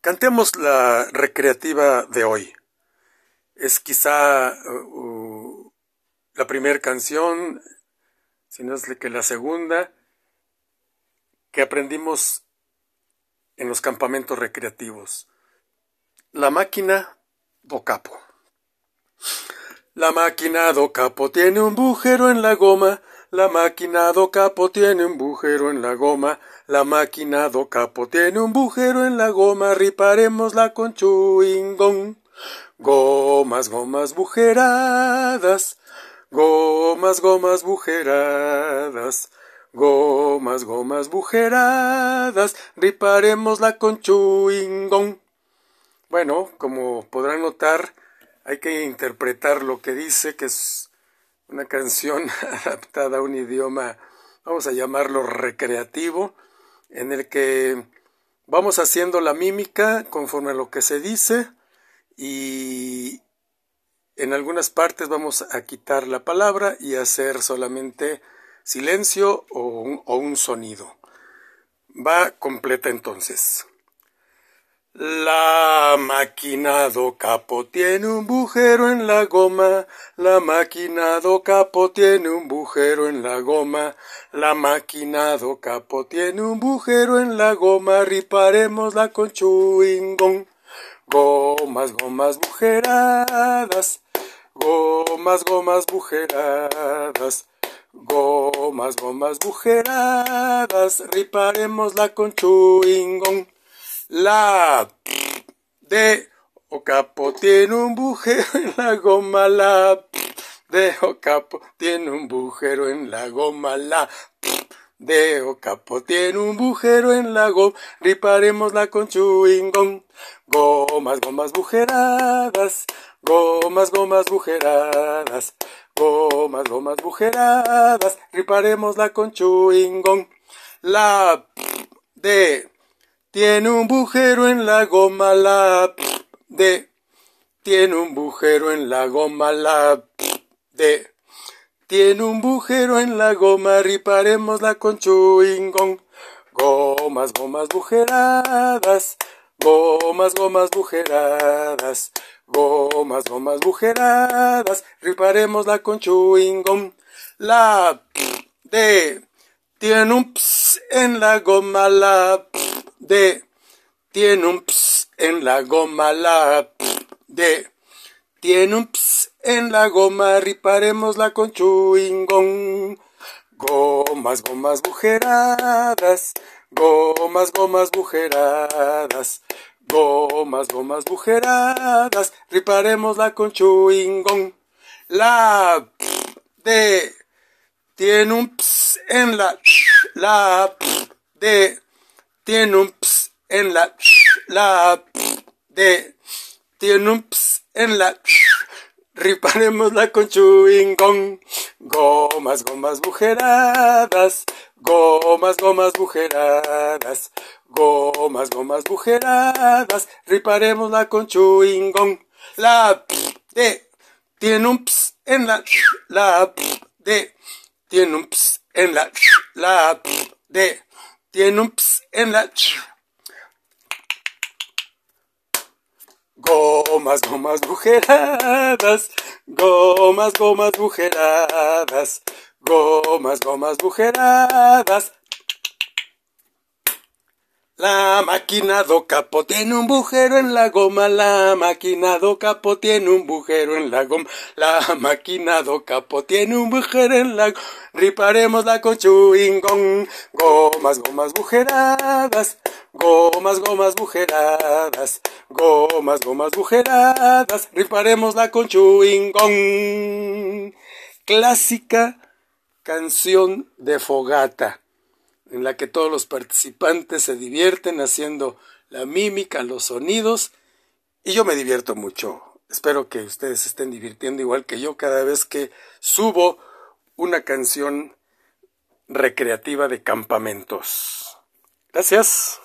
Cantemos la recreativa de hoy. Es quizá uh, la primera canción, si no es que la segunda, que aprendimos en los campamentos recreativos. La máquina do capo. La máquina do capo tiene un bujero en la goma, la máquina do capo tiene un bujero en la goma, la máquina do capo tiene un bujero en la goma, riparemosla con chuingón. Gomas, gomas bujeradas, gomas, gomas bujeradas, gomas, gomas bujeradas, riparemosla con chuingón. Bueno, como podrán notar, hay que interpretar lo que dice, que es una canción adaptada a un idioma, vamos a llamarlo recreativo, en el que vamos haciendo la mímica conforme a lo que se dice y en algunas partes vamos a quitar la palabra y hacer solamente silencio o un, o un sonido. Va completa entonces. La máquina do capo tiene un bujero en la goma, la máquina do capo tiene un bujero en la goma, la máquina do capo tiene un bujero en la goma, riparemosla con chuingón. Gomas, gomas bujeradas, gomas, gomas bujeradas, gomas, gomas bujeradas, riparemosla con chuingón. La de Ocapo tiene un bujero en la goma, la de Ocapo tiene un bujero en la goma, la de Ocapo tiene un bujero en la goma, riparemosla con chuingón. Gomas, gomas bujeradas, gomas, gomas bujeradas, gomas, gomas bujeradas, riparemosla con chuingón. La de tiene un bujero en la goma la de. Tiene un bujero en la goma la de. Tiene un bujero en la goma, riparemosla con chuingón. Gomas, gomas bujeradas. Gomas, gomas bujeradas. Gomas, gomas bujeradas. Riparemosla con chuingón. La de. Tiene un ps en la goma la de tiene un ps en la goma la de tiene un ps en la goma riparemosla con chuingón gomas gomas bujeradas gomas gomas bujeradas gomas gomas bujeradas riparemosla con chuingón la de tiene un ps en la la de tiene un ps en la la de tiene un ps en la riparemosla con chuingón gomas gomas bujeradas gomas gomas bujeradas gomas gomas bujeradas. Riparemosla con chuingón la de tiene un ps en la la de tiene un ps en la la de tiene un ps en la gomas, gomas bujeradas, gomas, gomas bujeradas, gomas, gomas bujeradas, la máquina do capo tiene un bujero en la goma, la máquina do capo tiene un bujero en la goma, la máquina do capo tiene un bujero en la goma, riparemos la con chuingón, gomas, gomas bujeradas, gomas, gomas bujeradas, gomas, gomas bujeradas, riparemos la con chuingón. Clásica canción de fogata en la que todos los participantes se divierten haciendo la mímica, los sonidos, y yo me divierto mucho. Espero que ustedes se estén divirtiendo igual que yo cada vez que subo una canción recreativa de campamentos. Gracias.